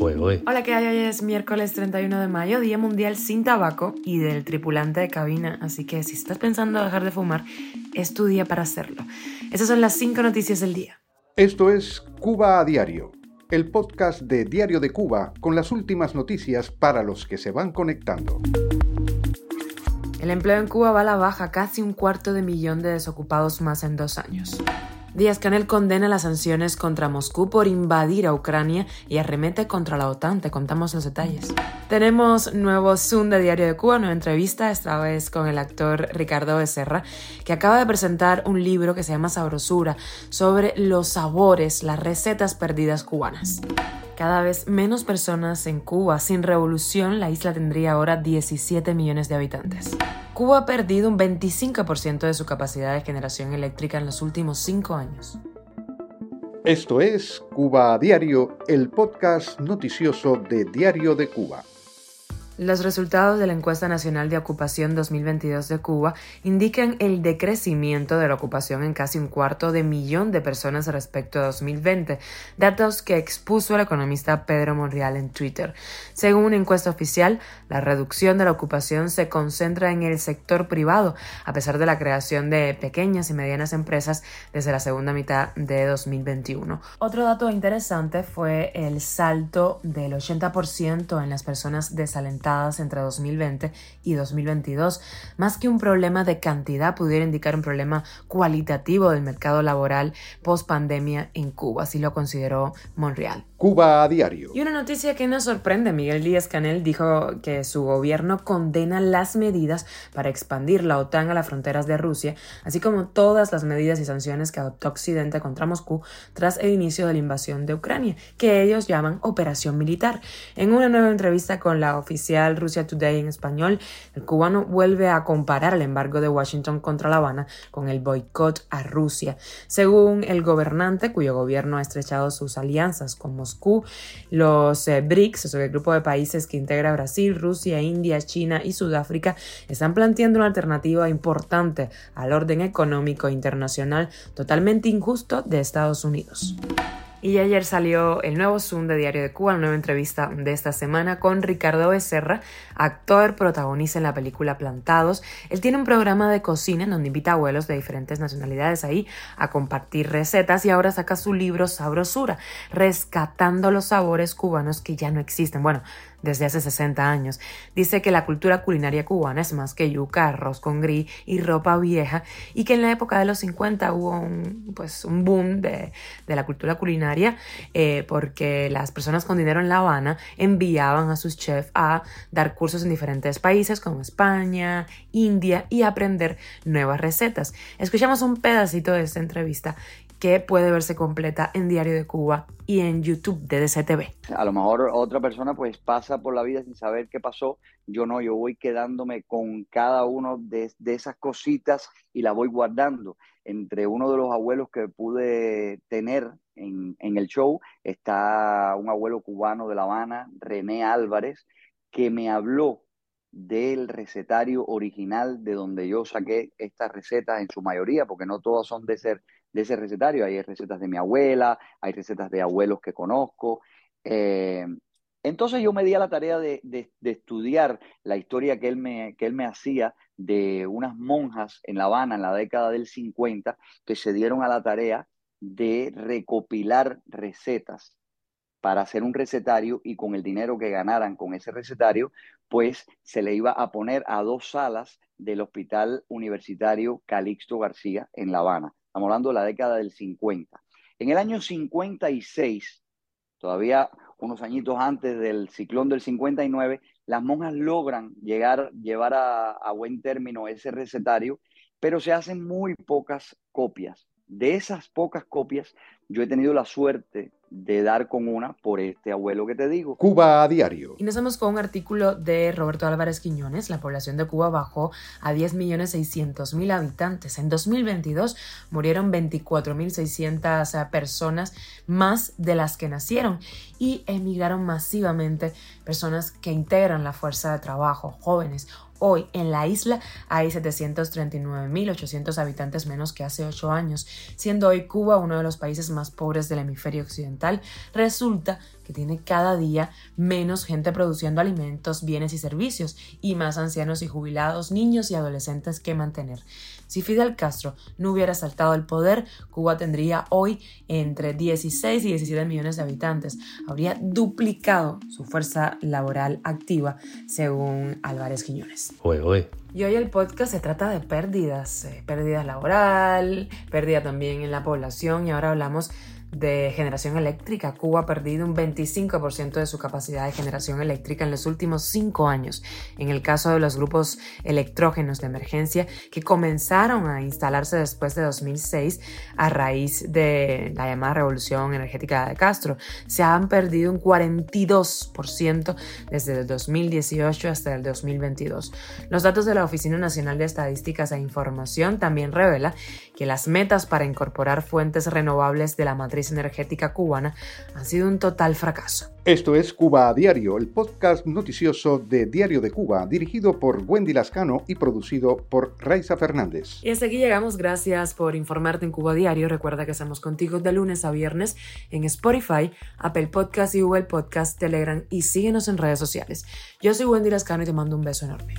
Hola, ¿qué hay? Hoy es miércoles 31 de mayo, Día Mundial sin Tabaco y del tripulante de cabina, así que si estás pensando dejar de fumar, es tu día para hacerlo. Esas son las cinco noticias del día. Esto es Cuba a Diario, el podcast de Diario de Cuba con las últimas noticias para los que se van conectando. El empleo en Cuba va a la baja, casi un cuarto de millón de desocupados más en dos años. Díaz Canel condena las sanciones contra Moscú por invadir a Ucrania y arremete contra la OTAN. Te contamos los detalles. Tenemos nuevo Zoom de Diario de Cuba, nueva entrevista, esta vez con el actor Ricardo Becerra, que acaba de presentar un libro que se llama Sabrosura sobre los sabores, las recetas perdidas cubanas. Cada vez menos personas en Cuba. Sin revolución, la isla tendría ahora 17 millones de habitantes. Cuba ha perdido un 25% de su capacidad de generación eléctrica en los últimos cinco años. Esto es Cuba a Diario, el podcast noticioso de Diario de Cuba. Los resultados de la encuesta nacional de ocupación 2022 de Cuba indican el decrecimiento de la ocupación en casi un cuarto de millón de personas respecto a 2020, datos que expuso el economista Pedro Monreal en Twitter. Según una encuesta oficial, la reducción de la ocupación se concentra en el sector privado, a pesar de la creación de pequeñas y medianas empresas desde la segunda mitad de 2021. Otro dato interesante fue el salto del 80% en las personas desalentadas entre 2020 y 2022. Más que un problema de cantidad, pudiera indicar un problema cualitativo del mercado laboral post pandemia en Cuba, así lo consideró Monreal. Cuba a diario. Y una noticia que nos sorprende, Miguel Díaz Canel dijo que su gobierno condena las medidas para expandir la OTAN a las fronteras de Rusia, así como todas las medidas y sanciones que adoptó Occidente contra Moscú tras el inicio de la invasión de Ucrania, que ellos llaman operación militar. En una nueva entrevista con la oficial Rusia Today en español, el cubano vuelve a comparar el embargo de Washington contra La Habana con el boicot a Rusia. Según el gobernante, cuyo gobierno ha estrechado sus alianzas con Moscú, Los eh, BRICS, el grupo de países que integra Brasil, Rusia, India, China y Sudáfrica, están planteando una alternativa importante al orden económico internacional totalmente injusto de Estados Unidos. Y ayer salió el nuevo Zoom de Diario de Cuba, una nueva entrevista de esta semana con Ricardo Becerra, actor protagonista en la película Plantados. Él tiene un programa de cocina en donde invita a abuelos de diferentes nacionalidades ahí a compartir recetas y ahora saca su libro Sabrosura, rescatando los sabores cubanos que ya no existen. Bueno, desde hace 60 años. Dice que la cultura culinaria cubana es más que yuca, arroz con gris y ropa vieja y que en la época de los 50 hubo un, pues, un boom de, la cultura culinaria eh, porque las personas con dinero en La Habana enviaban a sus chefs a dar cursos en diferentes países como España, India y aprender nuevas recetas. Escuchamos un pedacito de esta entrevista que puede verse completa en Diario de Cuba y en YouTube de DCTV. A lo mejor otra persona pues pasa por la vida sin saber qué pasó, yo no, yo voy quedándome con cada uno de, esas cositas y la voy guardando. Entre uno de los abuelos que pude tener en, en el show está un abuelo cubano de La Habana, René Álvarez, que me habló del recetario original de donde yo saqué estas recetas en su mayoría, porque no todas son de ser de ese recetario. Hay recetas de mi abuela, hay recetas de abuelos que conozco. Eh, entonces yo me di a la tarea de, estudiar la historia que él, me, que él me hacía de unas monjas en La Habana en la década del 50 que se dieron a la tarea de recopilar recetas para hacer un recetario y con el dinero que ganaran con ese recetario, pues se le iba a poner a dos salas del Hospital Universitario Calixto García en La Habana. Estamos hablando de la década del 50. En el año 56, todavía unos añitos antes del ciclón del 59, las monjas logran llegar, llevar a, a buen término ese recetario, pero se hacen muy pocas copias. De esas pocas copias, yo he tenido la suerte de dar con una por este abuelo que te digo. Cuba a diario. Y nos vamos con un artículo de Roberto Álvarez Quiñones. La población de Cuba bajó a 10.600.000 habitantes. En 2022 murieron 24.600 personas más de las que nacieron y emigraron masivamente personas que integran la fuerza de trabajo, jóvenes Hoy en la isla hay 739.800 habitantes menos que hace 8 años, siendo hoy Cuba uno de los países más pobres del hemisferio occidental. Resulta que tiene cada día menos gente produciendo alimentos, bienes y servicios, y más ancianos y jubilados, niños y adolescentes que mantener. Si Fidel Castro no hubiera saltado al poder, Cuba tendría hoy entre 16 y 17 millones de habitantes. Habría duplicado su fuerza laboral activa, según Álvarez Quiñones. Y hoy el podcast se trata de pérdidas, eh, pérdidas laboral, pérdida también en la población y ahora hablamos de generación eléctrica. Cuba ha perdido un 25% de su capacidad de generación eléctrica en los últimos cinco años. En el caso de los grupos electrógenos de emergencia que comenzaron a instalarse después de 2006 a raíz de la llamada revolución energética de Castro, se han perdido un 42% desde el 2018 hasta el 2022. Los datos de la Oficina Nacional de Estadísticas e Información también revela que las metas para incorporar fuentes renovables de la matriz energética cubana ha sido un total fracaso. Esto es Cuba a Diario, el podcast noticioso de Diario de Cuba, dirigido por Wendy Lascano y producido por Raiza Fernández. Y hasta aquí llegamos. Gracias por informarte en Cuba a Diario. Recuerda que estamos contigo de lunes a viernes en Spotify, Apple Podcast y Google Podcast, Telegram y síguenos en redes sociales. Yo soy Wendy Lascano y te mando un beso enorme.